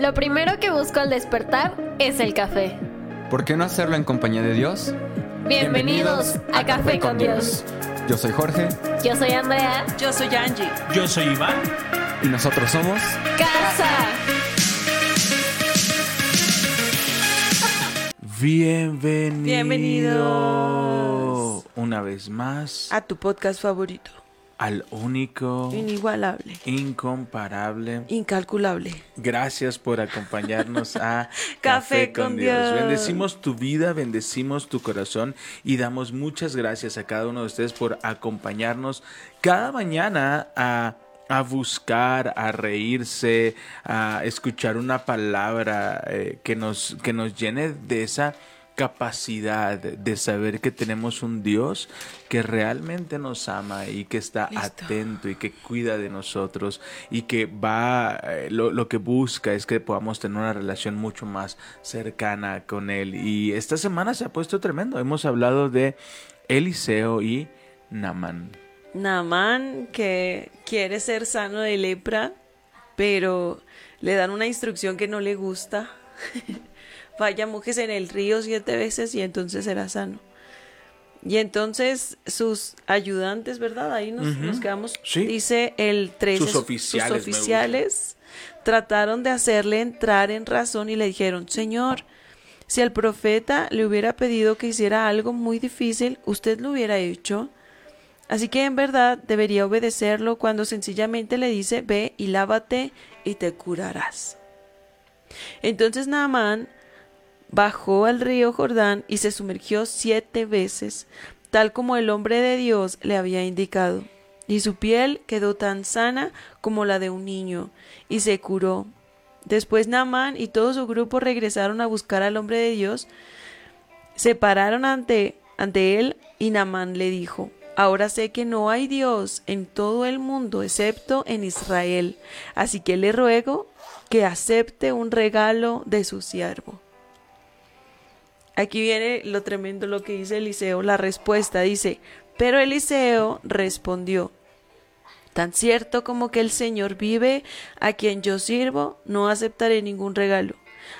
Lo primero que busco al despertar es el café. ¿Por qué no hacerlo en compañía de Dios? Bienvenidos, a, Café con Dios. Yo soy Jorge Yo soy Andrea. Yo soy Angie. Yo soy Iván. y nosotros somos Casa. Bienvenido. Bienvenidos. Una vez más A tu podcast favorito. Al único, Inigualable. incomparable. Incalculable. Gracias por acompañarnos a Café con Dios. Bendecimos tu vida, bendecimos tu corazón y damos muchas gracias a cada uno de ustedes por acompañarnos cada mañana a a buscar, a reírse, a escuchar una palabra eh, que, nos, que nos llene de esa capacidad de saber que tenemos un Dios que realmente nos ama y que está Listo. atento y que cuida de nosotros y que va, eh, lo, lo que busca es que podamos tener una relación mucho más cercana con Él. Y esta semana se ha puesto tremendo. Hemos hablado de Eliseo y Namán. Namán que quiere ser sano de lepra, pero le dan una instrucción que no le gusta. Vaya, mojes en el río siete veces y entonces será sano. Y entonces sus ayudantes, ¿verdad? Ahí nos, quedamos. Sí. Dice el 13. Sus oficiales, Sus oficiales trataron de hacerle entrar en razón y le dijeron, Señor, si el profeta le hubiera pedido que hiciera algo muy difícil, usted lo hubiera hecho. Así que en verdad debería obedecerlo cuando sencillamente le dice, ve y lávate y te curarás. Entonces Naamán bajó al río Jordán y se sumergió siete veces, tal como el hombre de Dios le había indicado. Y su piel quedó tan sana como la de un niño, y se curó. Después Naamán y todo su grupo regresaron a buscar al hombre de Dios, se pararon ante, ante él, y Naamán le dijo, Ahora sé que no hay Dios en todo el mundo excepto en Israel, así que le ruego que acepte un regalo de su siervo. Aquí viene lo tremendo lo que dice Eliseo, la respuesta dice, pero Eliseo respondió, tan cierto como que el Señor vive, a quien yo sirvo, no aceptaré ningún regalo.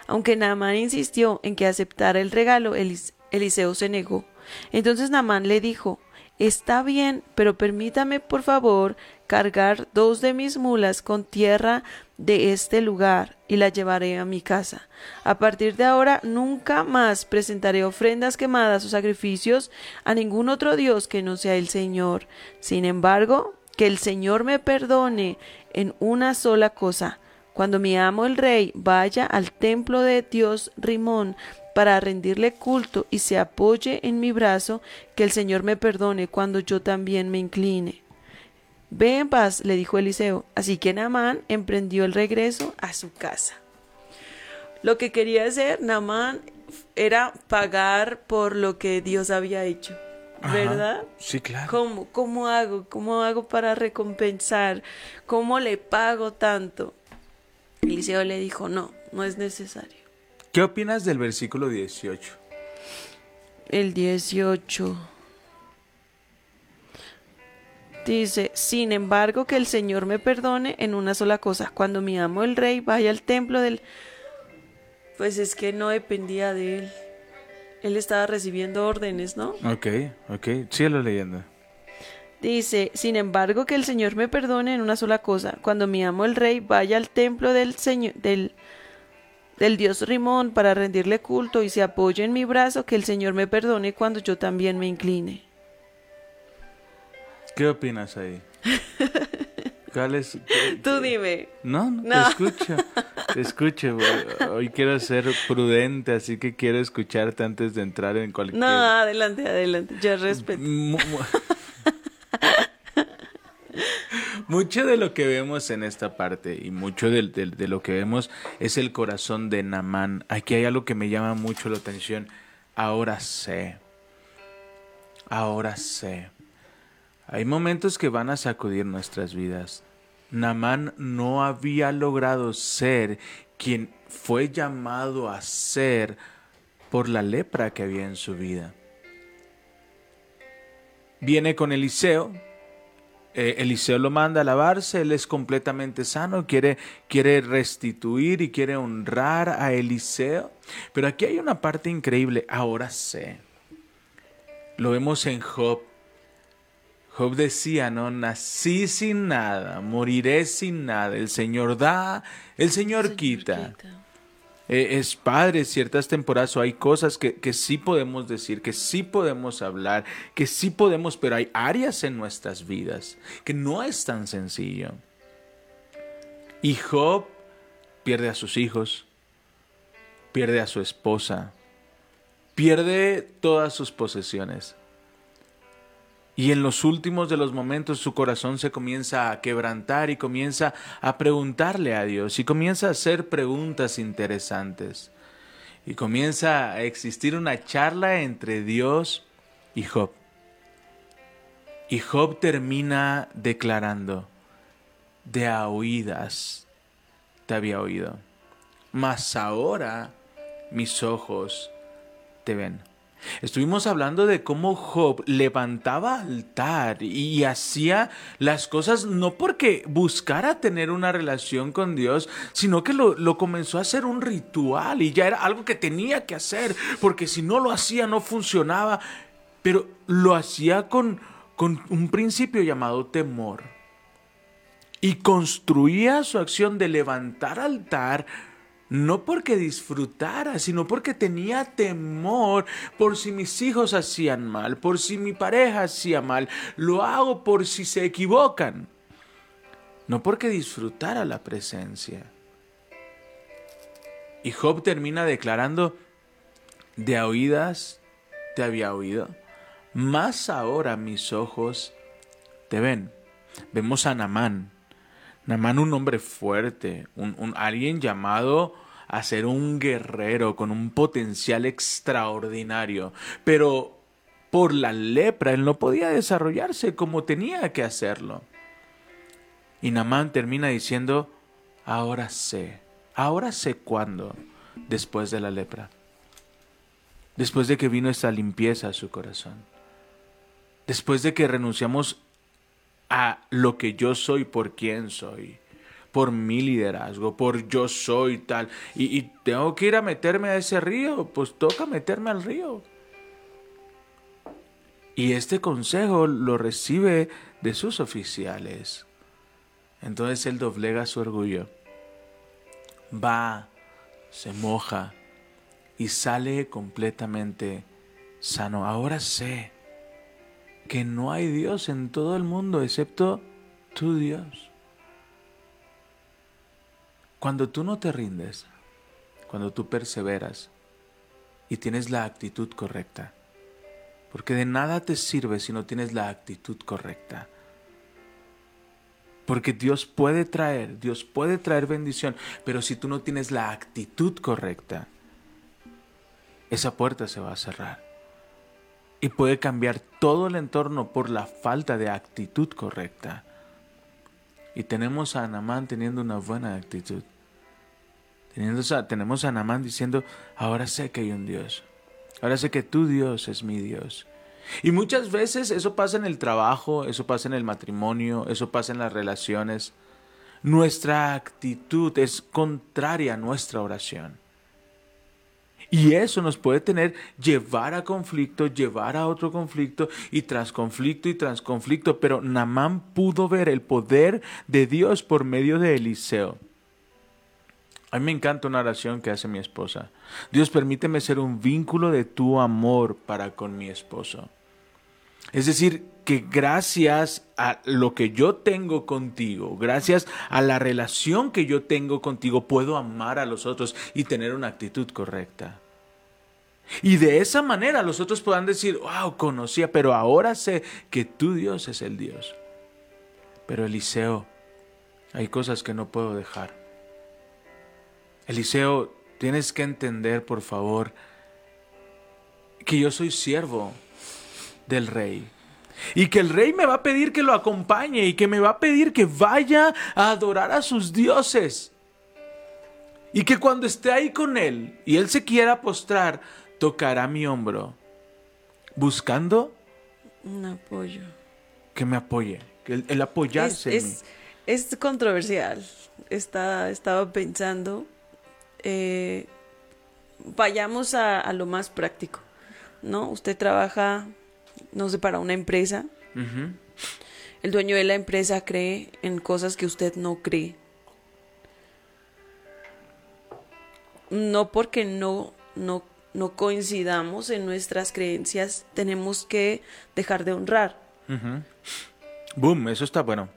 Aunque Naamán insistió en que aceptara el regalo, Elis- Eliseo se negó. Entonces Naamán le dijo, Está bien, pero permítame por favor cargar dos de mis mulas con tierra de este lugar y la llevaré a mi casa. A partir de ahora nunca más presentaré ofrendas quemadas o sacrificios a ningún otro Dios que no sea el Señor. Sin embargo, que el Señor me perdone en una sola cosa. Cuando mi amo el rey vaya al templo de Dios Rimón para rendirle culto y se apoye en mi brazo, que el Señor me perdone cuando yo también me incline. Ve en paz, le dijo Eliseo. Así que Naamán emprendió el regreso a su casa. Lo que quería hacer Naamán era pagar por lo que Dios había hecho. Ajá. ¿Verdad? Sí, claro. ¿Cómo, ¿Cómo hago? ¿Cómo hago para recompensar? ¿Cómo le pago tanto? Eliseo le dijo, no, no es necesario. ¿Qué opinas del versículo 18? El 18. Dice, sin embargo, que el Señor me perdone en una sola cosa. Cuando mi amo el rey vaya al templo del... Pues es que no dependía de él. Él estaba recibiendo órdenes, ¿no? Ok, ok. Síguelo leyendo. Dice, sin embargo, que el Señor me perdone en una sola cosa. Cuando mi amo el rey vaya al templo del Señor, del, del Dios Rimón para rendirle culto y se apoye en mi brazo, que el Señor me perdone cuando yo también me incline. ¿Qué opinas ahí? ¿Cuál es? Tú dime. No, no, No. te escucho. Te escucho. güey. Hoy quiero ser prudente, así que quiero escucharte antes de entrar en cualquier... No, adelante, adelante. Yo respeto. Mu- mu- Mucho de lo que vemos en esta parte y mucho del- de, lo que vemos es el corazón de Namán. Aquí hay algo que me llama mucho la atención. Ahora sé. Ahora sé. Hay momentos que van a sacudir nuestras vidas. Namán no había logrado ser quien fue llamado a ser por la lepra que había en su vida. Viene con Eliseo eh, Eliseo lo manda a lavarse, él es completamente sano, quiere, quiere restituir y quiere honrar a Eliseo. Pero aquí hay una parte increíble, ahora sé. Lo vemos en Job. Job decía, no, nací sin nada, moriré sin nada. El Señor da, el Señor, quita. Eh, es padre ciertas temporadas o hay cosas que, que sí podemos decir, que sí podemos hablar, que sí podemos, pero hay áreas en nuestras vidas que no es tan sencillo. Y Job pierde a sus hijos, pierde a su esposa, pierde todas sus posesiones. Y en los últimos de los momentos su corazón se comienza a quebrantar y comienza a preguntarle a Dios y comienza a hacer preguntas interesantes. Y comienza a existir una charla entre Dios y Job. Y Job termina declarando, de a oídas te había oído, mas ahora mis ojos te ven. Estuvimos hablando de cómo Job levantaba altar y hacía las cosas no porque buscara tener una relación con Dios, sino que lo, comenzó a hacer un ritual y ya era algo que tenía que hacer, porque si no lo hacía no funcionaba, pero lo hacía con, con un principio llamado temor. Y construía su acción de levantar altar no porque disfrutara, sino porque tenía temor por si mis hijos hacían mal, por si mi pareja hacía mal, lo hago por si se equivocan, no porque disfrutara la presencia. Y Job termina declarando, de oídas te había oído, más ahora mis ojos te ven. Vemos a Namán, Namán un hombre fuerte, un, alguien llamado a ser un guerrero con un potencial extraordinario, pero por la lepra él no podía desarrollarse como tenía que hacerlo. Y Namán termina diciendo, ahora sé, ahora sé cuándo, después de la lepra, después de que vino esta limpieza a su corazón, después de que renunciamos a lo que yo soy por quién soy, por mi liderazgo, por yo soy tal, y, tengo que ir a meterme a ese río, pues toca meterme al río. Y este consejo lo recibe de sus oficiales. Entonces él doblega su orgullo, va, se moja y sale completamente sano. Ahora sé que no hay Dios en todo el mundo excepto tu Dios. Cuando tú no te rindes, cuando tú perseveras y tienes la actitud correcta, porque de nada te sirve si no tienes la actitud correcta. Porque Dios puede traer, Dios puede traer bendición, pero si tú no tienes la actitud correcta, esa puerta se va a cerrar y puede cambiar todo el entorno por la falta de actitud correcta. Y tenemos a Anamán teniendo una buena actitud. tenemos a Anamán diciendo, ahora sé que hay un Dios. Ahora sé que tu Dios es mi Dios. Y muchas veces eso pasa en el trabajo, eso pasa en el matrimonio, eso pasa en las relaciones. Nuestra actitud es contraria a nuestra oración. Y eso nos puede tener, llevar a conflicto, llevar a otro conflicto y tras conflicto y tras conflicto. Pero Namán pudo ver el poder de Dios por medio de Eliseo. A mí me encanta una oración que hace mi esposa. Dios permíteme ser un vínculo de tu amor para con mi esposo. Es decir, que gracias a lo que yo tengo contigo, gracias a la relación que yo tengo contigo, puedo amar a los otros y tener una actitud correcta. Y de esa manera los otros puedan decir, wow, conocía, pero ahora sé que tu Dios es el Dios. Pero Eliseo, hay cosas que no puedo dejar. Eliseo, tienes que entender, por favor, que yo soy siervo del rey. Y que el rey me va a pedir que lo acompañe y que me va a pedir que vaya a adorar a sus dioses. Y que cuando esté ahí con él y él se quiera postrar, tocará mi hombro buscando un apoyo. Que me apoye, El, el apoyarse Es, en mí. es, es controversial. Está, estaba pensando. eh, vayamos a, a lo más práctico. ¿No? Usted trabaja, no sé, para una empresa. El dueño de la empresa cree en cosas que usted no cree. No porque no, no, no coincidamos en nuestras creencias, tenemos que dejar de honrar. Boom, eso está bueno.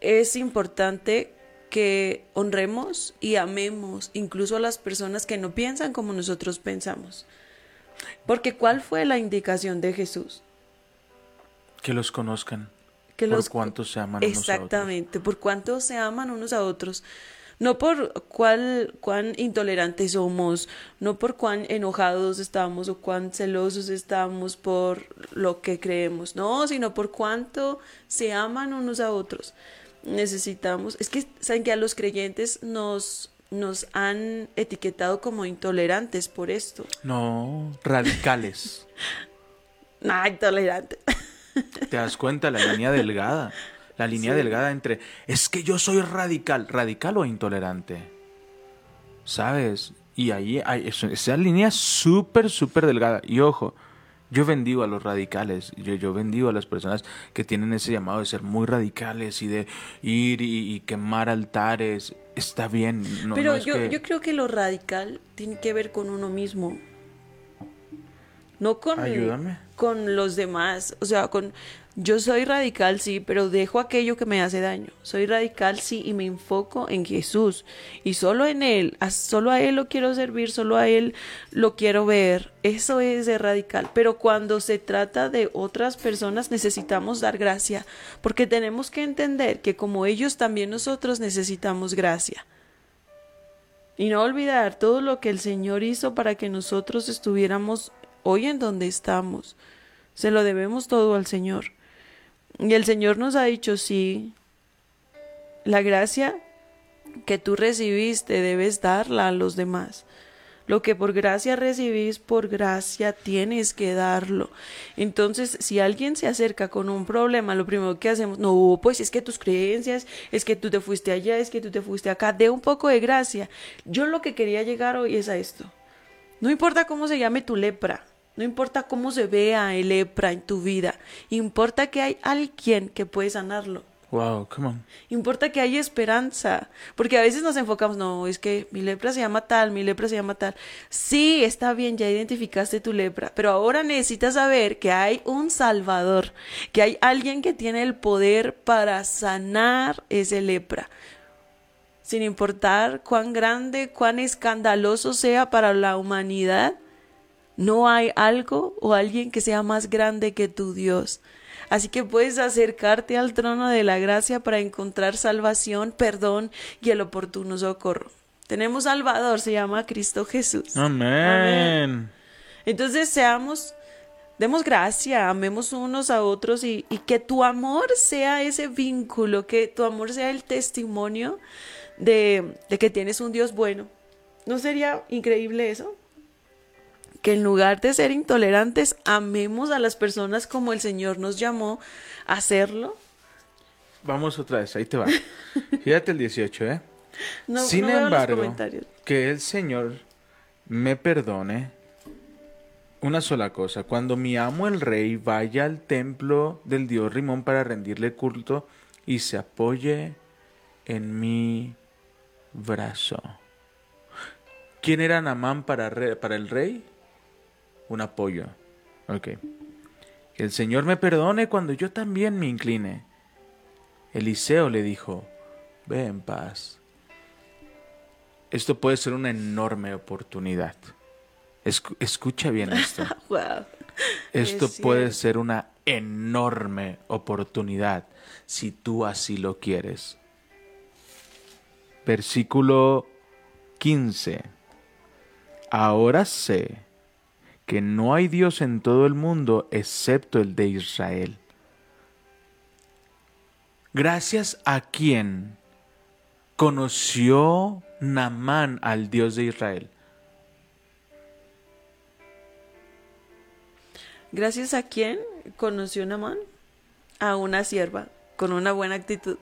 Es importante que honremos y amemos incluso a las personas que no piensan como nosotros pensamos. Porque ¿cuál fue la indicación de Jesús? Que los conozcan. Que por los cuánto se aman unos a otros. Exactamente, por cuánto se aman unos a otros. No por cuál, cuán intolerantes somos, no por cuán enojados estamos o cuán celosos estamos por lo que creemos, no, sino por cuánto se aman unos a otros. Necesitamos, es que saben que a los creyentes nos, nos han etiquetado como intolerantes por esto. No, radicales. Ah, intolerante. ¿Te das cuenta? La línea delgada. La línea delgada entre, es que yo soy radical, radical o intolerante. ¿Sabes? Y ahí hay eso- esa línea súper, súper delgada. Y ojo, yo bendigo a los radicales, yo, yo bendigo a las personas que tienen ese llamado de ser muy radicales y de ir y, y quemar altares. Está bien. no- Pero no es yo, que- yo creo que lo radical tiene que ver con uno mismo. No con, Ayúdame. con los demás. O sea, con yo soy radical, sí, pero dejo aquello que me hace daño. Soy radical, sí, y me enfoco en Jesús. Y solo en Él, solo a Él lo quiero servir, solo a Él lo quiero ver. Eso es de radical. Pero cuando se trata de otras personas necesitamos dar gracia, porque tenemos que entender que como ellos también nosotros necesitamos gracia. Y no olvidar todo lo que el Señor hizo para que nosotros estuviéramos hoy en donde estamos. Se lo debemos todo al Señor. Y el Señor nos ha dicho, sí, la gracia que tú recibiste debes darla a los demás. Lo que por gracia recibís, por gracia tienes que darlo. Entonces, si alguien se acerca con un problema, lo primero que hacemos, no, pues es que tus creencias, es que tú te fuiste allá, es que tú te fuiste acá, de un poco de gracia. Yo lo que quería llegar hoy es a esto. No importa cómo se llame tu lepra, no importa cómo se vea el lepra en tu vida, importa que hay alguien que puede sanarlo. Wow, come on. Importa que hay esperanza, porque a veces nos enfocamos, no, es que mi lepra se llama tal, mi lepra se llama tal. Sí, está bien, ya identificaste tu lepra, pero ahora necesitas saber que hay un Salvador, que hay alguien que tiene el poder para sanar ese lepra. Sin importar cuán grande, cuán escandaloso sea para la humanidad, no hay algo o alguien que sea más grande que tu Dios. Así que puedes acercarte al trono de la gracia para encontrar salvación, perdón y el oportuno socorro. Tenemos Salvador, se llama Cristo Jesús. Amén. Entonces seamos, demos gracia, amemos unos a otros y, y que tu amor sea ese vínculo, que tu amor sea el testimonio de, de que tienes un Dios bueno. ¿No sería increíble eso? Que en lugar de ser intolerantes, amemos a las personas como el Señor nos llamó a hacerlo. Vamos otra vez, ahí te va. Fíjate el 18, ¿eh? No, Sin no embargo, que el Señor me perdone una sola cosa. Cuando mi amo el rey vaya al templo del dios Rimón para rendirle culto y se apoye en mi brazo. ¿Quién era Namán para, para el rey? Un apoyo. Ok. Que el Señor me perdone cuando yo también me incline. Eliseo le dijo, ve en paz. Esto puede ser una enorme oportunidad. Escu- escucha bien esto. Wow. Esto Es puede ser una enorme oportunidad si tú así lo quieres. Versículo 15. Ahora sé que no hay Dios en todo el mundo excepto el de Israel. Gracias a quien conoció Namán al Dios de Israel. Gracias a quién conoció Namán? A una sierva. con una buena actitud.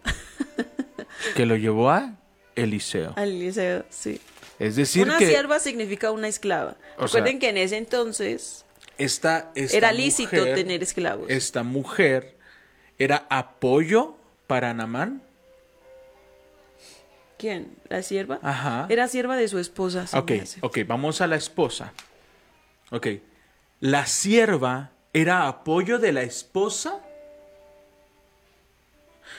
Que lo llevó a Eliseo. Al Eliseo, sí. Es decir, una que sierva significa una esclava. Sea, Recuerden que en ese entonces esta, esta era lícito mujer- tener esclavos. Esta mujer era apoyo para Namán. ¿Quién? ¿La sierva? Ajá. Era sierva de su esposa. Ok, ok, vamos a la esposa. Ok. La sierva era apoyo de la esposa.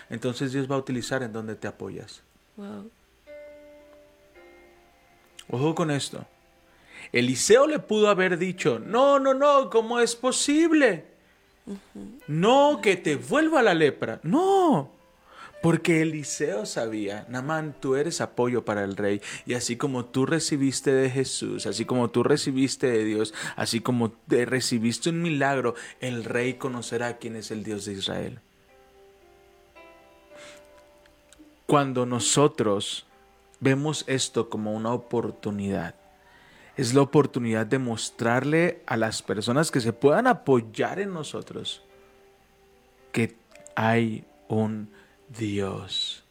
Entonces Dios va a utilizar en donde te apoyas. Wow. Ojo con esto. Eliseo le pudo haber dicho, no, no, no, ¿cómo es posible? No, que te vuelva la lepra. No, porque Eliseo sabía, Namán, tú eres apoyo para el rey. Y así como tú recibiste de Jesús, así como tú recibiste de Dios, así como te recibiste un milagro, el rey conocerá quién es el Dios de Israel. Cuando nosotros vemos esto como una oportunidad, es la oportunidad de mostrarle a las personas que se puedan apoyar en nosotros que hay un Dios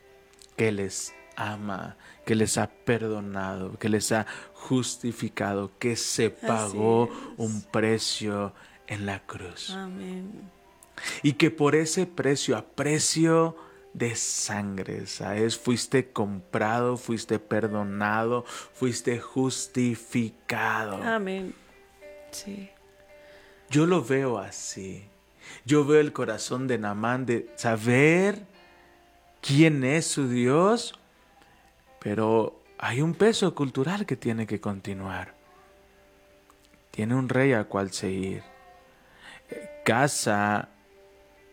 que les ama, que les ha perdonado, que les ha justificado, que se pagó un precio en la cruz. Amén. Y que por ese precio, a precio de sangre, ¿sabes? Fuiste comprado, fuiste perdonado, fuiste justificado. Amén. Sí. Yo lo veo así. Yo veo el corazón de Namán de saber quién es su Dios, pero hay un peso cultural que tiene que continuar. Tiene un rey al cual seguir. Eh, Casa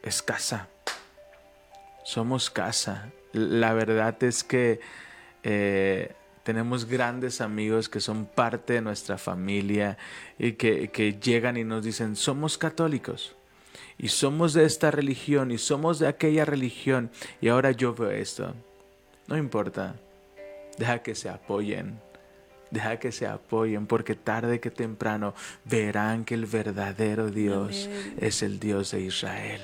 es casa. Somos casa. La verdad es que eh, tenemos grandes amigos que son parte de nuestra familia y que, que llegan y nos dicen, somos católicos y somos de esta religión y somos de aquella religión y ahora yo veo esto. No importa, deja que se apoyen. Deja que se apoyen porque tarde que temprano verán que el verdadero Dios Amén. es el Dios de Israel.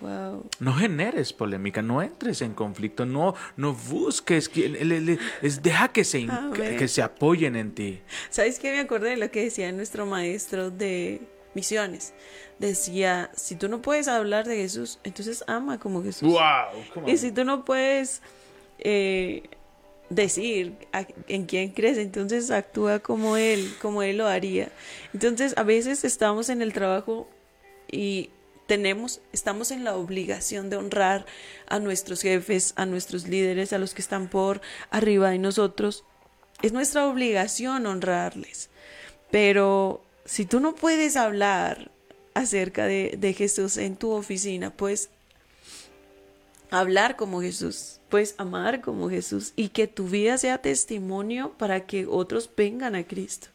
Wow. No generes polémica, no entres en conflicto, no, no busques, que- le- le- le- es, deja que se, Amén. que se apoyen en ti. ¿Sabes qué? Me acordé de lo que decía nuestro maestro de misiones. Decía, si tú no puedes hablar de Jesús, entonces ama como Jesús. ¡Wow! Y si tú no puedes eh, decir a- en quién crees, entonces actúa como Él, como Él lo haría. Entonces, a veces estamos en el trabajo y tenemos, estamos en la obligación de honrar a nuestros jefes, a nuestros líderes, a los que están por arriba de nosotros. Es nuestra obligación honrarles. Pero si tú no puedes hablar acerca de, de Jesús en tu oficina, pues hablar como Jesús, puedes amar como Jesús y que tu vida sea testimonio para que otros vengan a Cristo.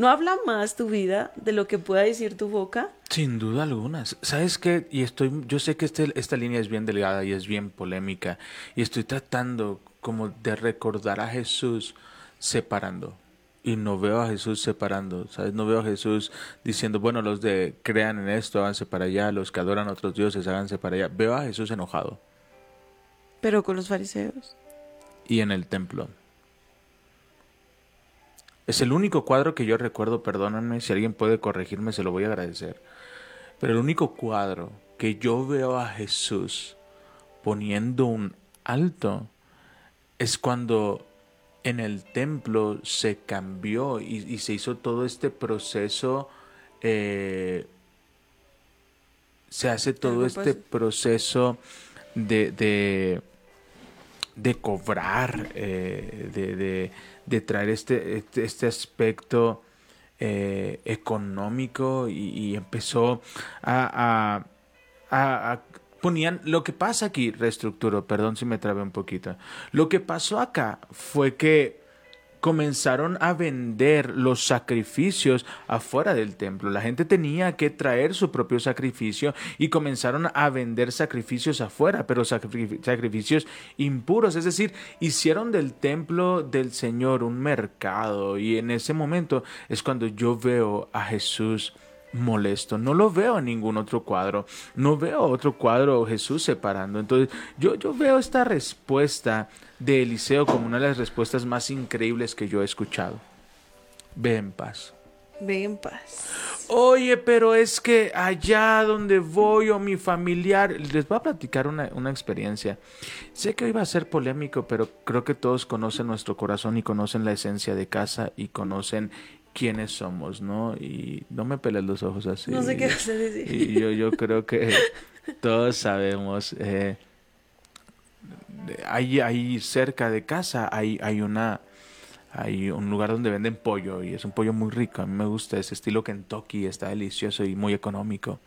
¿No habla más tu vida de lo que pueda decir tu boca? Sin duda alguna. ¿Sabes qué? Y estoy, yo sé que este- esta línea es bien delgada y es bien polémica. Y estoy tratando como de recordar a Jesús separando. Y no veo a Jesús separando, ¿sabes? No veo a Jesús diciendo, bueno, los de crean en esto, háganse para allá, los que adoran a otros dioses, háganse para allá. Veo a Jesús enojado. Pero con los fariseos. y en el templo. Es el único cuadro que yo recuerdo, perdónenme, si alguien puede corregirme, se lo voy a agradecer. Pero el único cuadro que yo veo a Jesús poniendo un alto es cuando en el templo se cambió y, y se hizo todo este proceso, eh, se hace todo este proceso de, de, de cobrar, eh, de, de- de traer este, este, este aspecto eh, económico y, empezó a, a- ponían lo que pasa aquí reestructuro perdón si me trabé un poquito. Lo que pasó acá fue que comenzaron a vender los sacrificios afuera del templo. La gente tenía que traer su propio sacrificio y comenzaron a vender sacrificios afuera, pero sacri- sacrificios impuros. Es decir, hicieron del templo del Señor un mercado y en ese momento es cuando yo veo a Jesús molesto. No lo veo en ningún otro cuadro. No veo otro cuadro Jesús separando. Entonces, yo, yo veo esta respuesta de Eliseo como una de las respuestas más increíbles que yo he escuchado. Ve en paz. Ve en paz. Oye, pero es que allá donde voy o mi familiar, les voy a platicar una, una, experiencia. Sé que hoy va a ser polémico, pero creo que todos conocen nuestro corazón y conocen la esencia de casa y conocen quiénes somos, ¿no? Y no me peles los ojos así. No sé qué vas a decir. Y yo, yo creo que todos sabemos. Eh, ahí, ahí cerca de casa hay, hay una hay un lugar donde venden pollo y es un pollo muy rico. A mí me gusta ese estilo Kentucky, está delicioso y muy económico.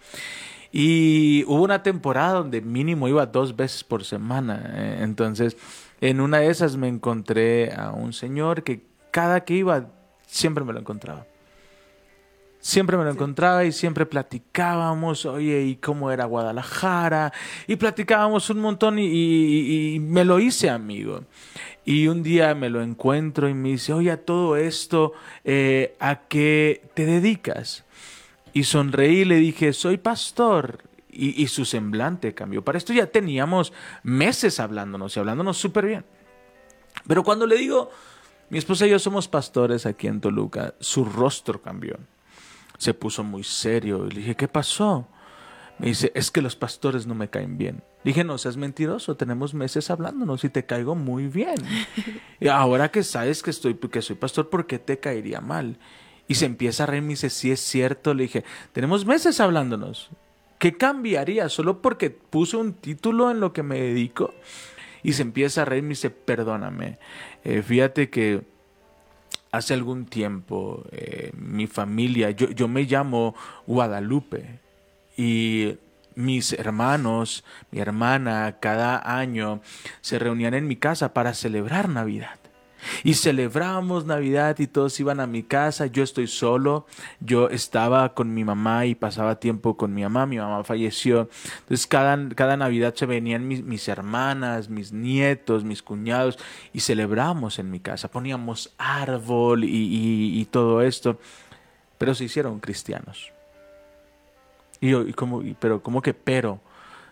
Y hubo una temporada donde mínimo iba dos veces por semana. eh, Entonces, en una de esas me encontré a un señor que cada que iba siempre me lo encontraba. Siempre me lo encontraba y siempre platicábamos, oye, y cómo era Guadalajara, y platicábamos un montón y, y- y me lo hice amigo. Y un día me lo encuentro y me dice, oye, a todo esto, eh, ¿a qué te dedicas? Y sonreí y le dije, soy pastor. Y, y su semblante cambió. Para esto ya teníamos meses hablándonos y hablándonos súper bien. Pero cuando le digo, mi esposa y yo somos pastores aquí en Toluca, su rostro cambió. Se puso muy serio y le dije, ¿qué pasó? Me dice, es que los pastores no me caen bien. Dije, no seas mentiroso, tenemos meses hablándonos y te caigo muy bien. y ahora que sabes que, estoy, que soy pastor, ¿por qué te caería mal? Y se empieza a reír, me dice, sí es cierto. Le dije, tenemos meses hablándonos. ¿Qué cambiaría solo porque puse un título en lo que me dedico? Y se empieza a reír, me dice, perdóname. Eh, fíjate que hace algún tiempo eh, mi familia, yo, yo me llamo Guadalupe y mis hermanos, mi hermana, cada año se reunían en mi casa para celebrar Navidad. Y celebrábamos Navidad y todos iban a mi casa, yo estoy solo, yo estaba con mi mamá y pasaba tiempo con mi mamá, mi mamá falleció, entonces cada, cada Navidad se venían mis, mis hermanas, mis nietos, mis cuñados y celebrábamos en mi casa, poníamos árbol y, y- todo esto, pero se hicieron cristianos. Y yo, y como, pero, ¿cómo que pero?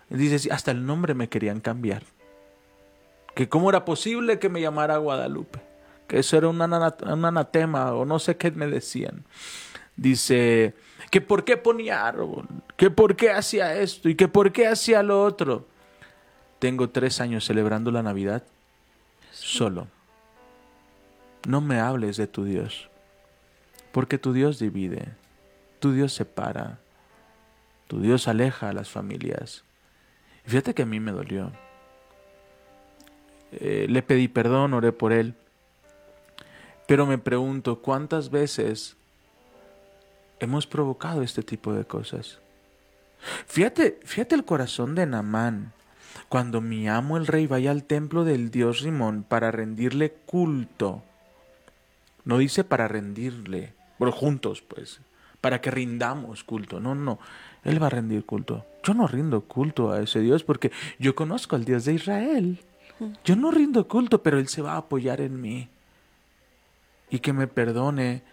Dice, hasta el nombre me querían cambiar. Que cómo era posible que me llamara Guadalupe. Que eso era un, ana- un anatema o no sé qué me decían. Dice, que por qué ponía árbol, que por qué hacía esto y que por qué hacía lo otro. Tengo tres años celebrando la Navidad solo. No me hables de tu Dios, porque tu Dios divide, tu Dios separa, tu Dios aleja a las familias. Y fíjate que a mí me dolió. Eh, le pedí perdón, oré por él, pero me pregunto cuántas veces hemos provocado este tipo de cosas. Fíjate, fíjate el corazón de Namán. Cuando mi amo el rey vaya al templo del dios Rimón para rendirle culto, no dice para rendirle, bueno, juntos pues, para que rindamos culto. No, no, él va a rendir culto. Yo no rindo culto a ese Dios porque yo conozco al Dios de Israel. Yo no rindo culto, pero él se va a apoyar en mí. Y que me perdone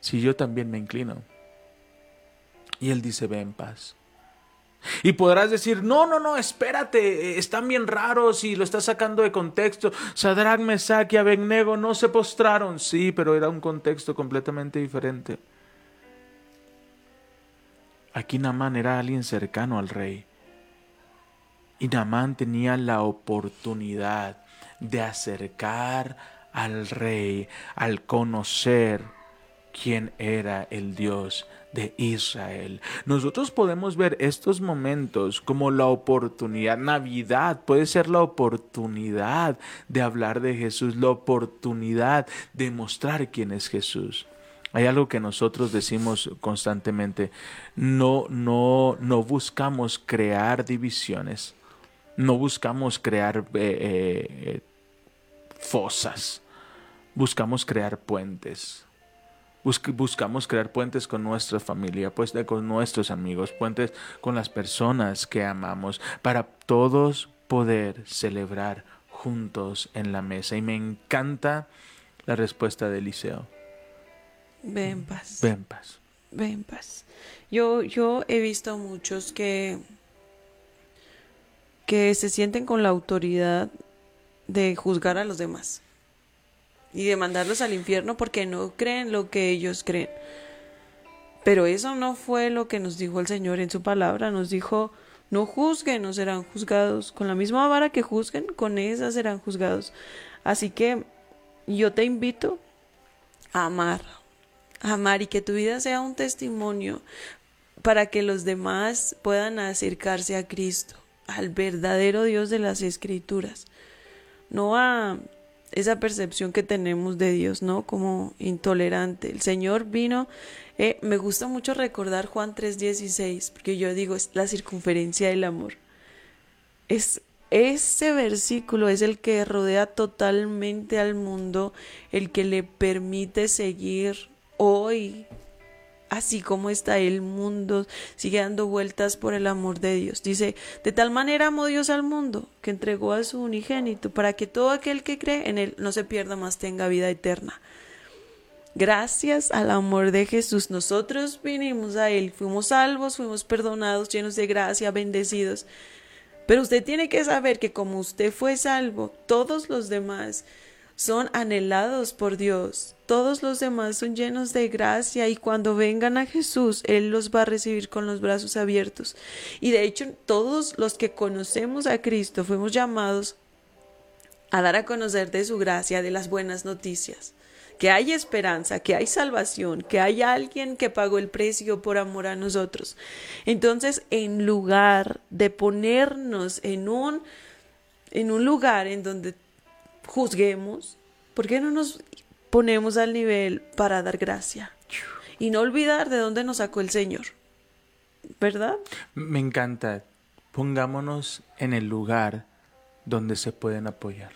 si yo también me inclino. Y él dice, ve en paz. Y podrás decir, no, no, no, espérate, eh, están bien raros y lo estás sacando de contexto. Sadrach, Mesach y Abednego no se postraron. Sí, pero era un contexto completamente diferente. Aquí Namán era alguien cercano al rey. Y Namán tenía la oportunidad de acercar al rey, al conocer quién era el Dios de Israel. Nosotros podemos ver estos momentos como la oportunidad, Navidad puede ser la oportunidad de hablar de Jesús, la oportunidad de mostrar quién es Jesús. Hay algo que nosotros decimos constantemente, no, no, no buscamos crear divisiones, no buscamos crear eh, eh, fosas, buscamos crear puentes. Busc- buscamos crear puentes con nuestra familia, pues con nuestros amigos, puentes con las personas que amamos, para todos poder celebrar juntos en la mesa. Y me encanta la respuesta de Eliseo. Ve en paz. Ve en paz. ve en paz. Yo, yo he visto muchos que, que se sienten con la autoridad de juzgar a los demás y de mandarlos al infierno porque no creen lo que ellos creen. Pero eso no fue lo que nos dijo el Señor en su palabra. Nos dijo, no juzguen, no serán juzgados. Con la misma vara que juzguen, con esa serán juzgados. Así que yo te invito a amar, a amar y que tu vida sea un testimonio para que los demás puedan acercarse a Cristo, al verdadero Dios de las Escrituras, no a esa percepción que tenemos de Dios, ¿no? Como intolerante. El Señor vino, eh, me gusta mucho recordar Juan 3:16, porque yo digo, es la circunferencia del amor. Es ese versículo es el que rodea totalmente al mundo, el que le permite seguir hoy así como está el mundo, sigue dando vueltas por el amor de Dios. Dice, de tal manera amó Dios al mundo, que entregó a su unigénito, para que todo aquel que cree en él no se pierda más, tenga vida eterna. Gracias al amor de Jesús, nosotros vinimos a Él, fuimos salvos, fuimos perdonados, llenos de gracia, bendecidos. Pero usted tiene que saber que como usted fue salvo, todos los demás son anhelados por Dios. Todos los demás son llenos de gracia y cuando vengan a Jesús, Él los va a recibir con los brazos abiertos. Y de hecho, todos los que conocemos a Cristo fuimos llamados a dar a conocer de su gracia, de las buenas noticias, que hay esperanza, que hay salvación, que hay alguien que pagó el precio por amor a nosotros. Entonces, en lugar de ponernos en un en un lugar en donde juzguemos, ¿por qué no nos ponemos al nivel para dar gracia? Y no olvidar de dónde nos sacó el Señor. ¿Verdad? Me encanta. Pongámonos en el lugar donde se pueden apoyar.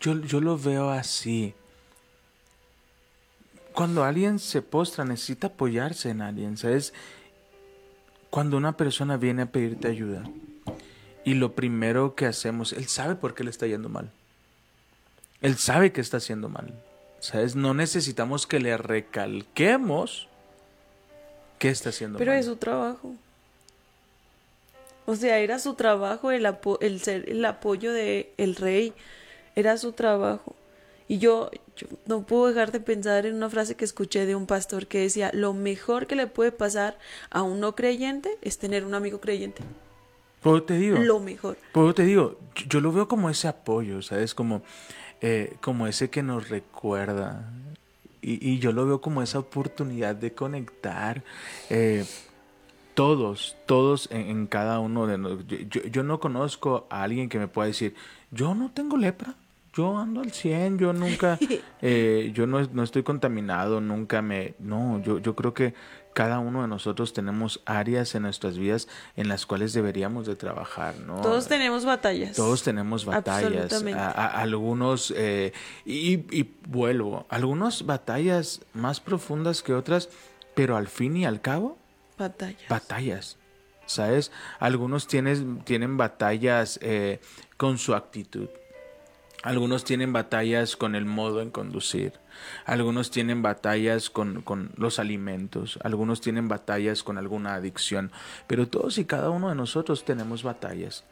Yo, yo lo veo así. Cuando alguien se postra, necesita apoyarse en alguien, ¿sabes? Cuando una persona viene a pedirte ayuda y lo primero que hacemos, él sabe por qué le está yendo mal. Él sabe que está haciendo mal. ¿Sabes? No necesitamos que le recalquemos que está haciendo Pero mal. es su trabajo. O sea, era su trabajo el, el ser el apoyo de el rey. Era su trabajo. Y yo, yo no puedo dejar de pensar en una frase que escuché de un pastor que decía, lo mejor que le puede pasar a un no creyente es tener un amigo creyente. Pues te digo. Lo mejor. Pues te digo, yo, yo lo veo como ese apoyo, ¿sabes? Como eh, como ese que nos recuerda. Y, y, yo lo veo como esa oportunidad de conectar. Eh, todos, todos en, en, cada uno de nosotros. Yo, yo, no conozco a alguien que me pueda decir, yo no tengo lepra, yo ando al 100, yo nunca, eh, yo no, no, estoy contaminado, nunca me... No, yo, yo creo que cada uno de nosotros tenemos áreas en nuestras vidas en las cuales deberíamos de trabajar, ¿no? Todos tenemos batallas. Todos tenemos batallas. A, a, algunos, eh, y, y, vuelvo, algunas batallas más profundas que otras, pero al fin y al cabo, batallas. Batallas. ¿Sabes? Algunos tienen, tienen batallas eh, con su actitud. Algunos tienen batallas con el modo en conducir. Algunos tienen batallas con, con, los alimentos. Algunos tienen batallas con alguna adicción. Pero todos y cada uno de nosotros tenemos batallas.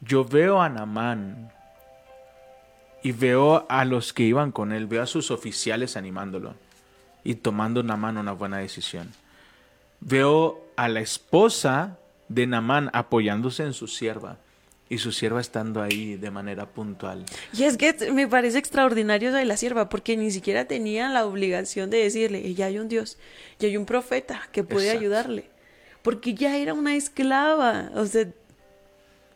Yo veo a Namán y veo a los que iban con él. Veo a sus oficiales animándolo y tomando Namán una buena decisión. Veo a la esposa de Namán apoyándose en su sierva y su sierva estando ahí de manera puntual. Y es que me parece extraordinario de la sierva, porque ni siquiera tenía la obligación de decirle, ya hay un Dios, ya hay un profeta que puede Exacto. ayudarle, porque ya era una esclava, o sea...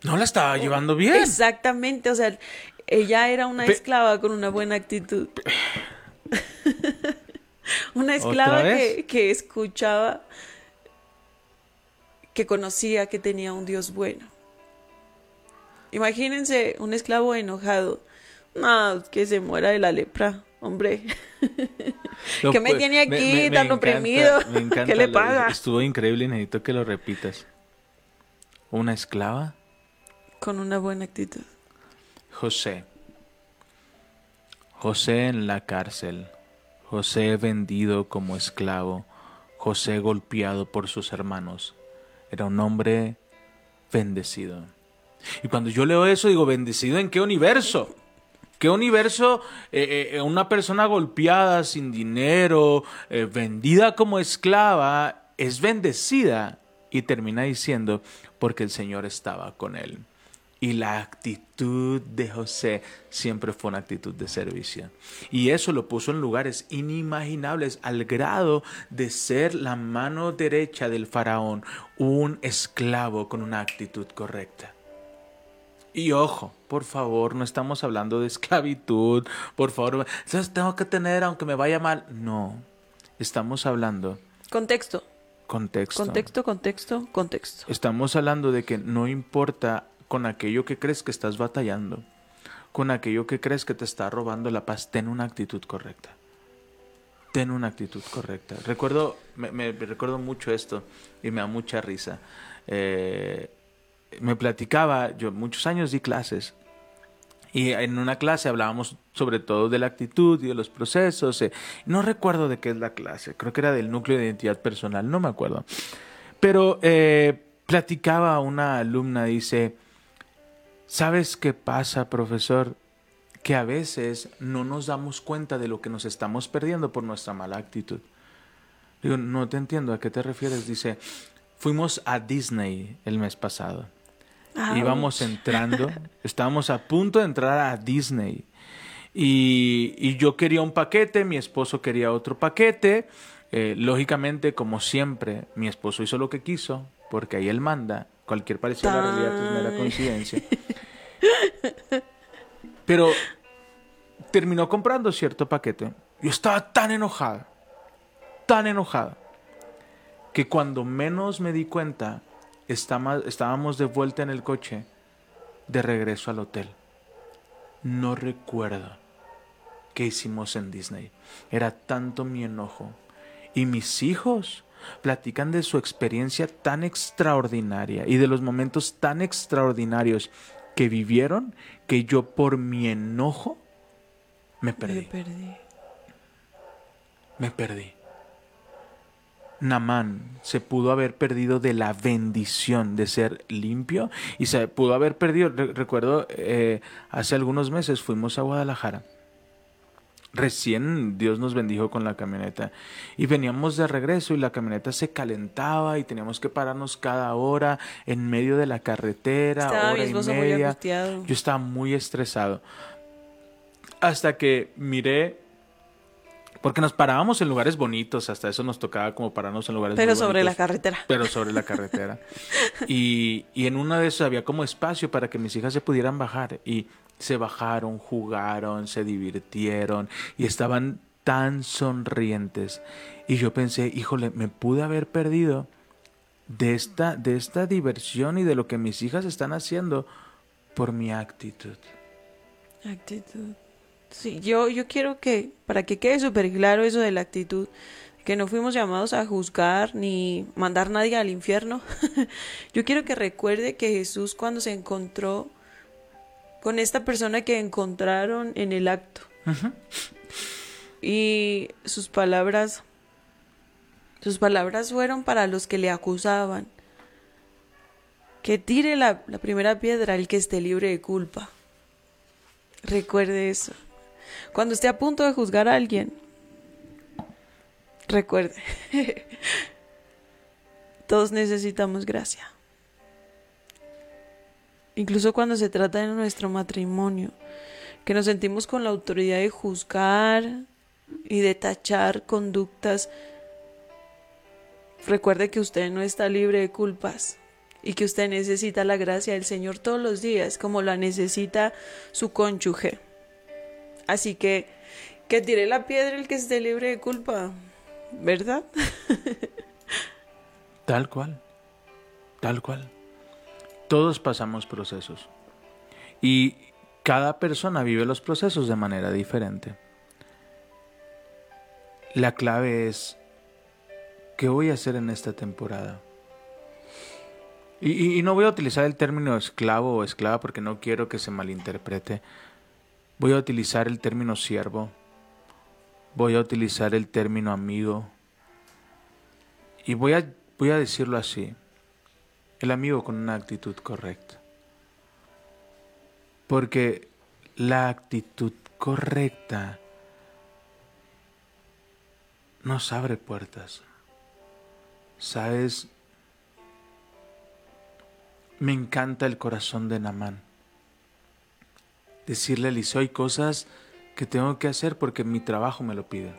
No la estaba llevando bien. Exactamente, o sea, ella era una Pe esclava con una buena actitud. una esclava que, que escuchaba, que conocía que tenía un Dios bueno. Imagínense un esclavo enojado. No, que se muera de la lepra, hombre. Lo, ¿Qué me tiene aquí me, me, tan me oprimido? Encanta, me encanta ¿Qué le paga? Estuvo increíble, necesito que lo repitas. Una esclava, Con una buena actitud. José. José en la cárcel. José vendido como esclavo. José golpeado por sus hermanos. Era un hombre bendecido. Y cuando yo leo eso, digo, ¿bendecido en qué universo? ¿Qué universo eh, eh, una persona golpeada, sin dinero, eh, vendida como esclava, es bendecida? Y termina diciendo, porque el Señor estaba con él. Y la actitud de José siempre fue una actitud de servicio. Y eso lo puso en lugares inimaginables al grado de ser la mano derecha del faraón, un esclavo con una actitud correcta. Y ojo, por favor, no estamos hablando de esclavitud, por favor, ¿sabes? tengo que tener aunque me vaya mal. No, estamos hablando Contexto. contexto. Contexto, contexto, contexto. Estamos hablando de que no importa con aquello que crees que estás batallando, con aquello que crees que te está robando la paz, ten una actitud correcta. Ten una actitud correcta. Recuerdo, me, me- recuerdo mucho esto y me da mucha risa. Eh, me platicaba, yo muchos años di clases y en una clase hablábamos sobre todo de la actitud y de los procesos. eh, No recuerdo de qué es la clase, creo que era del núcleo de identidad personal, no me acuerdo. Pero eh, platicaba una alumna, dice, ¿sabes qué pasa, profesor? Que a veces no nos damos cuenta de lo que nos estamos perdiendo por nuestra mala actitud. Digo, no te entiendo, ¿a qué te refieres? Dice, fuimos a Disney el mes pasado. Íbamos entrando, estábamos a punto de entrar a Disney. Y, y yo quería un paquete, mi esposo quería otro paquete. Eh, lógicamente, como siempre, mi esposo hizo lo que quiso, porque ahí él manda. Cualquier parecido a la realidad es mera coincidencia. Pero terminó comprando cierto paquete. Yo estaba tan enojada, tan enojada, que cuando menos me di cuenta, estábamos de vuelta en el coche, de regreso al hotel. No recuerdo qué hicimos en Disney. Era tanto mi enojo. Y mis hijos platican de su experiencia tan extraordinaria y de los momentos tan extraordinarios que vivieron que yo por mi enojo me Me perdí. perdí. Me perdí. Namán se pudo haber perdido de la bendición de ser limpio y se pudo haber perdido. re- recuerdo, eh, hace algunos meses fuimos a Guadalajara. Recién Dios nos bendijo con la camioneta y veníamos de regreso y la camioneta se calentaba y teníamos que pararnos cada hora en medio de la carretera, Estaba hora y muy media. Yo estaba muy estresado. Hasta que miré, porque nos parábamos en lugares bonitos, hasta eso nos tocaba como pararnos en lugares Pero muy sobre la bonitos, carretera. Pero sobre la carretera. y, y en una de esas había como espacio para que mis hijas se pudieran bajar. Y se bajaron, jugaron, se divirtieron y estaban tan sonrientes. Y yo pensé, híjole, me pude haber perdido de esta, de esta diversión y de lo que mis hijas están haciendo por mi actitud. Actitud. Sí, yo, yo quiero que, para que quede súper claro eso de la actitud, que no fuimos llamados a juzgar ni mandar nadie al infierno. yo quiero que recuerde que Jesús cuando se encontró con esta persona que encontraron en el acto y sus palabras, sus palabras fueron para los que le acusaban. Que tire la, la primera piedra el que esté libre de culpa. Recuerde eso. Cuando esté a punto de juzgar a alguien, recuerde. Todos necesitamos gracia. Incluso cuando se trata de nuestro matrimonio, que nos sentimos con la autoridad de juzgar y de tachar conductas. Recuerde que usted no está libre de culpas y que usted necesita la gracia del Señor todos los días, como la necesita su cónyuge. Así que que tire la piedra el que esté libre de culpa, ¿verdad? Tal cual, tal cual. Todos pasamos procesos y cada persona vive los procesos de manera diferente. La clave es, ¿qué voy a hacer en esta temporada? Y, y- no voy a utilizar el término esclavo o esclava porque no quiero que se malinterprete. Voy a utilizar el término siervo. Voy a utilizar el término amigo. Y voy a, voy a decirlo así, el amigo con una actitud correcta. Porque la actitud correcta nos abre puertas. ¿Sabes? Me encanta el corazón de Namán. Decirle a Eliseo hay cosas que tengo que hacer porque mi trabajo me lo pide.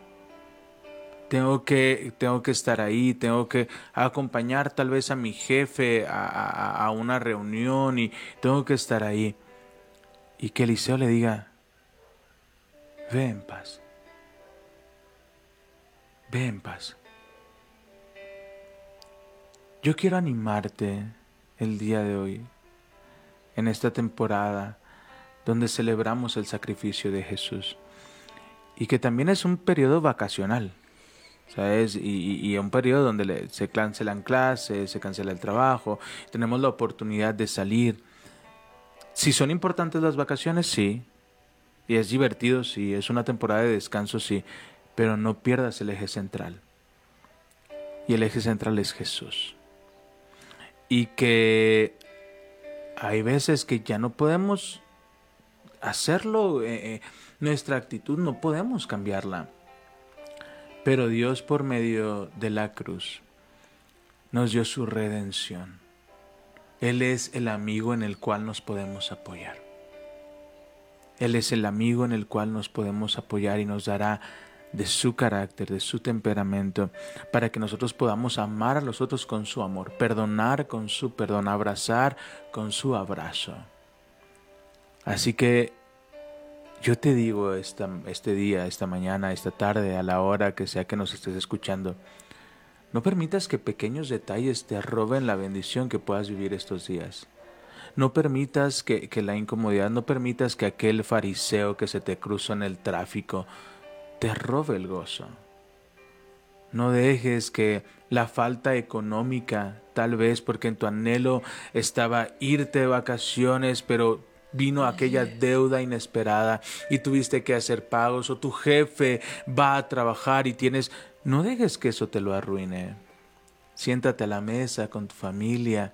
Tengo que, tengo que estar ahí, tengo que acompañar tal vez a mi jefe a, a una reunión y tengo que estar ahí. Y que Eliseo le diga, ve en paz, ve en paz. Yo quiero animarte el día de hoy, en esta temporada donde celebramos el sacrificio de Jesús. Y que también es un periodo vacacional, ¿sabes? Y, y, un periodo donde se cancelan clases, se cancela el trabajo, tenemos la oportunidad de salir. Si son importantes las vacaciones, sí. Y es divertido, sí. Es una temporada de descanso, sí. Pero no pierdas el eje central. Y el eje central es Jesús y que hay veces que ya no podemos hacerlo, eh, eh, nuestra actitud no podemos cambiarla. Pero Dios por medio de la cruz nos dio su redención. Él es el amigo en el cual nos podemos apoyar. Él es el amigo en el cual nos podemos apoyar y nos dará de su carácter, de su temperamento, para que nosotros podamos amar a los otros con su amor, perdonar con su perdón, abrazar con su abrazo. Así que yo te digo esta, este día, esta mañana, esta tarde, a la hora que sea que nos estés escuchando, no permitas que pequeños detalles te roben la bendición que puedas vivir estos días. No permitas que, que la incomodidad, no permitas que aquel fariseo que se te cruzó en el tráfico, te robe el gozo. No dejes que la falta económica, tal vez porque en tu anhelo estaba irte de vacaciones, pero vino aquella deuda inesperada y tuviste que hacer pagos o tu jefe va a trabajar y tienes... No dejes que eso te lo arruine. Siéntate a la mesa con tu familia,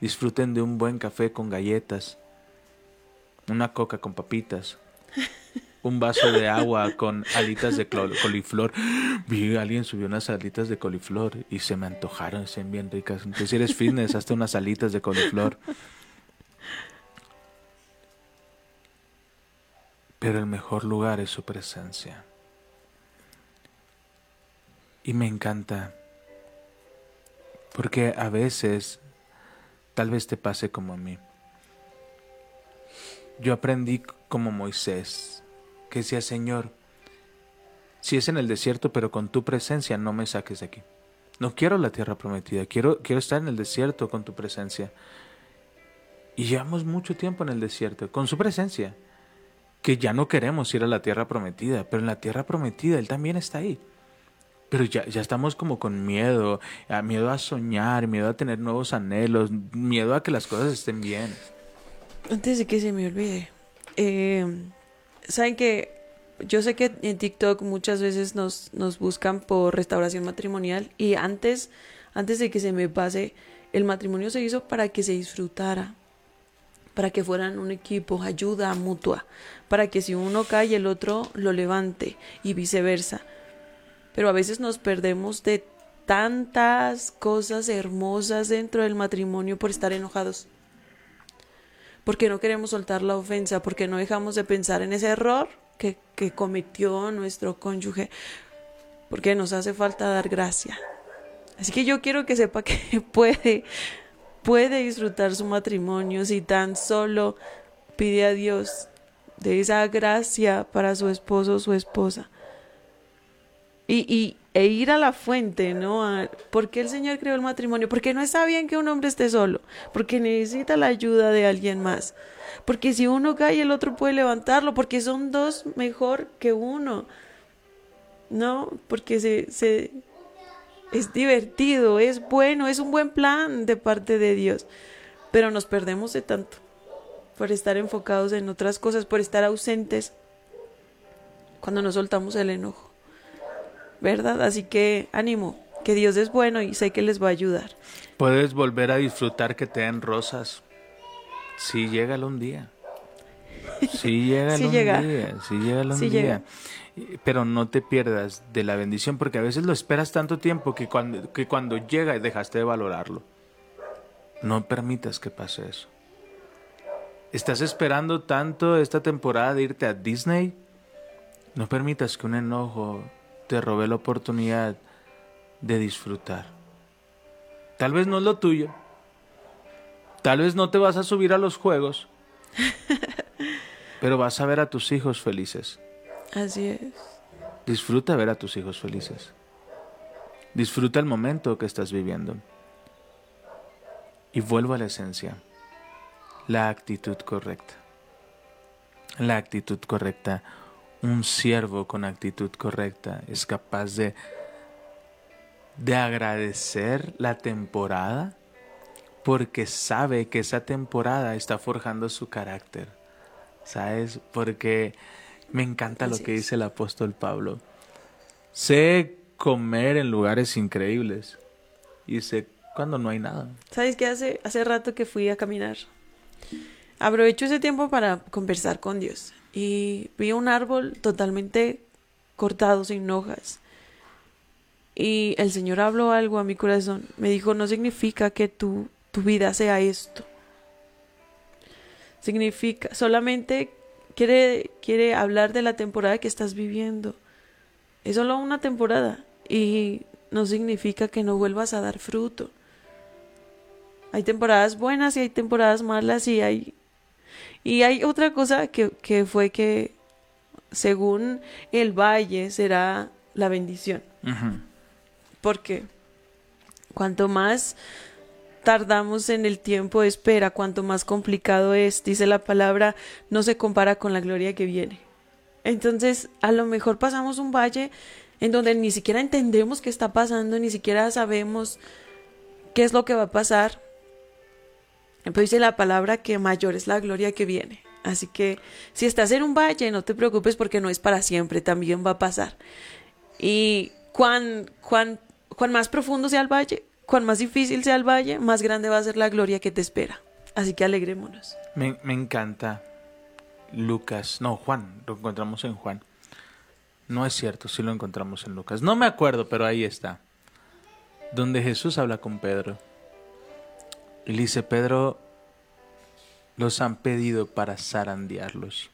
disfruten de un buen café con galletas, una coca con papitas, un vaso de agua con alitas de coliflor. Vi alguien subió unas alitas de coliflor y se me antojaron, se bien ricas. Entonces, si eres fitness, hazte unas alitas de coliflor. Pero el mejor lugar es su presencia. Y me encanta. Porque a veces, tal vez te pase como a mí. Yo aprendí como Moisés que decía, Señor, si es en el desierto, pero con tu presencia no me saques de aquí. No quiero la tierra prometida, quiero, quiero estar en el desierto con tu presencia. Y llevamos mucho tiempo en el desierto, con su presencia, que ya no queremos ir a la tierra prometida, pero en la tierra prometida Él también está ahí. Pero ya, ya estamos como con miedo, miedo a soñar, miedo a tener nuevos anhelos, miedo a que las cosas estén bien. Antes de que se me olvide, eh, saben que yo sé que en TikTok muchas veces nos, nos buscan por restauración matrimonial y antes, antes de que se me pase, el matrimonio se hizo para que se disfrutara, para que fueran un equipo, ayuda mutua, para que si uno cae el otro lo levante y viceversa. Pero a veces nos perdemos de tantas cosas hermosas dentro del matrimonio por estar enojados porque no queremos soltar la ofensa, porque no dejamos de pensar en ese error que, que cometió nuestro cónyuge, porque nos hace falta dar gracia. Así que yo quiero que sepa que puede, puede disfrutar su matrimonio si tan solo pide a Dios de esa gracia para su esposo o su esposa. Y, y, e ir a la fuente, ¿no? A, ¿Por qué el Señor creó el matrimonio? Porque no está bien que un hombre esté solo, porque necesita la ayuda de alguien más. Porque si uno cae, el otro puede levantarlo, porque son dos mejor que uno. ¿No? Porque se, se es divertido, es bueno, es un buen plan de parte de Dios. Pero nos perdemos de tanto por estar enfocados en otras cosas, por estar ausentes cuando nos soltamos el enojo. ¿verdad? Así que ánimo, que Dios es bueno y sé que les va a ayudar. Puedes volver a disfrutar que te den rosas. Sí, llega un día. Sí, llega Sí un llega. día. Sí, llega un día. llega. Pero no te pierdas de la bendición porque a veces lo esperas tanto tiempo que cuando, que cuando llega dejaste de valorarlo. No permitas que pase eso. ¿Estás esperando tanto esta temporada de irte a Disney? No permitas que un enojo te robe la oportunidad de disfrutar. Tal vez no es lo tuyo. Tal vez no te vas a subir a los juegos. pero vas a ver a tus hijos felices. Así es. Disfruta ver a tus hijos felices. Disfruta el momento que estás viviendo. Y vuelvo a la esencia. La actitud correcta. La actitud correcta. Un siervo con actitud correcta es capaz de, de agradecer la temporada porque sabe que esa temporada está forjando su carácter. ¿Sabes? Porque me encanta lo que es. dice el apóstol Pablo. Sé comer en lugares increíbles y sé cuando no hay nada. ¿Sabes qué? Hace, hace rato que fui a caminar. Aprovecho ese tiempo para conversar con Dios. Y vi un árbol totalmente cortado, sin hojas. Y el Señor habló algo a mi corazón. Me dijo, no significa que tu, tu vida sea esto. Significa, solamente quiere, quiere hablar de la temporada que estás viviendo. Es solo una temporada. Y no significa que no vuelvas a dar fruto. Hay temporadas buenas y hay temporadas malas y hay... Y hay otra cosa que, que fue que según el valle será la bendición. Porque cuanto más tardamos en el tiempo de espera, cuanto más complicado es, dice la palabra, no se compara con la gloria que viene. Entonces, a lo mejor pasamos un valle en donde ni siquiera entendemos qué está pasando, ni siquiera sabemos qué es lo que va a pasar. Pero dice la palabra que mayor es la gloria que viene. Así que si estás en un valle, no te preocupes porque no es para siempre, también va a pasar. Y cuán, cuán, cuán más profundo sea el valle, cuán más difícil sea el valle, más grande va a ser la gloria que te espera. Así que alegrémonos. Me, me encanta Lucas, no, Juan, lo encontramos en Juan. No es cierto, sí lo encontramos en Lucas. No me acuerdo, pero ahí está. Donde Jesús habla con Pedro. Y dice, Pedro, los han pedido para zarandearlos.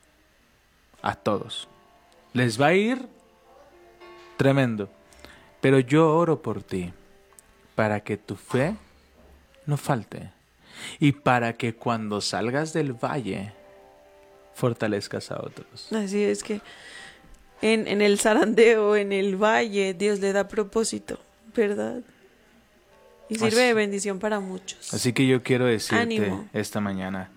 A todos. Les va a ir tremendo. Pero yo oro por ti, para que tu fe no falte. Y para que cuando salgas del valle, fortalezcas a otros. Así es que en, en el zarandeo, en el valle, Dios le da propósito, ¿verdad? Y sirve Así- de bendición para muchos. Así que yo quiero decirte Ánimo. esta mañana,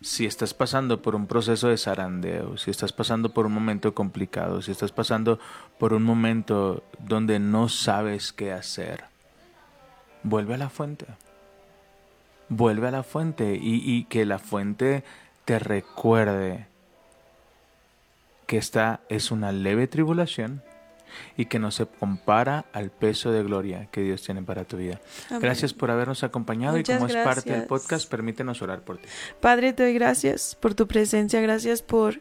si estás pasando por un proceso de zarandeo, si estás pasando por un momento complicado, si estás pasando por un momento donde no sabes qué hacer, vuelve a la fuente. Vuelve a la fuente y, y que la fuente te recuerde que esta es una leve tribulación y que no se compara al peso de gloria que Dios tiene para tu vida. Amén. Gracias por habernos acompañado Muchas y como es parte del podcast, permítenos orar por ti. Padre, te doy gracias por tu presencia, gracias por,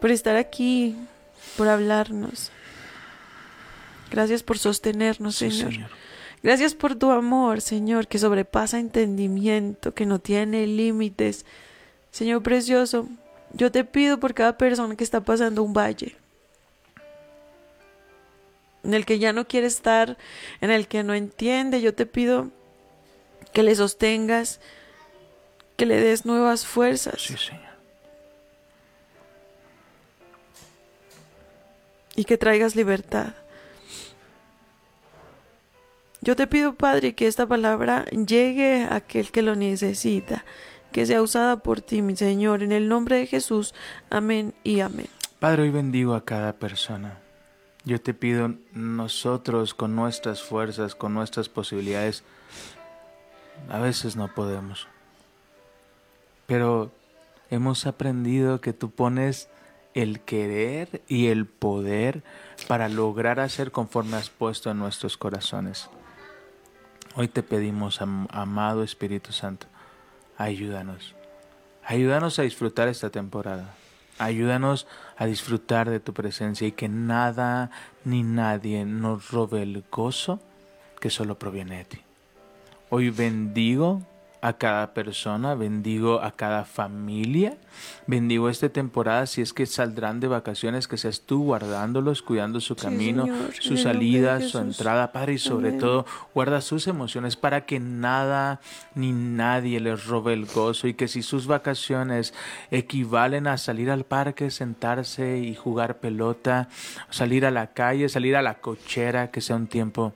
por estar aquí, por hablarnos. Gracias por sostenernos, Sí, Señor. Señor. Gracias por tu amor, Señor, que sobrepasa entendimiento, que no tiene límites. Señor precioso, yo te pido por cada persona que está pasando un valle, en el que ya no quiere estar, en el que no entiende, yo te pido que le sostengas, que le des nuevas fuerzas Sí, Señor. y que traigas libertad. Yo te pido, Padre, que esta palabra llegue a aquel que lo necesita, que sea usada por ti, mi Señor, en el nombre de Jesús. Amén y amén. Padre, hoy bendigo a cada persona. Yo te pido nosotros con nuestras fuerzas, con nuestras posibilidades, a veces no podemos. Pero hemos aprendido que tú pones el querer y el poder para lograr hacer conforme has puesto en nuestros corazones. Hoy te pedimos, am- amado Espíritu Santo, ayúdanos. Ayúdanos a disfrutar esta temporada. Ayúdanos a disfrutar de tu presencia y que nada ni nadie nos robe el gozo que solo proviene de ti. Hoy bendigo a cada persona, bendigo a cada familia, bendigo esta temporada si es que saldrán de vacaciones, que seas tú guardándolos, cuidando su Sí, camino, Señor, su salida, su entrada, Padre, y sobre Amén. todo guarda sus emociones para que nada ni nadie les robe el gozo y que si sus vacaciones equivalen a salir al parque, sentarse y jugar pelota, salir a la calle, salir a la cochera, que sea un tiempo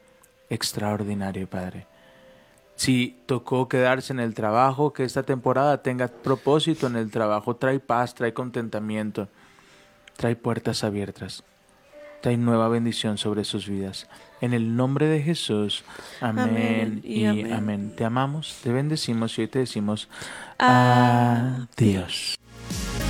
extraordinario, Padre. Si tocó quedarse en el trabajo, que esta temporada tenga propósito en el trabajo, trae paz, trae contentamiento, trae puertas abiertas, trae nueva bendición sobre sus vidas. En el nombre de Jesús, amén, Amén y y amén. amén. Te amamos, te bendecimos y hoy te decimos Adiós. adiós.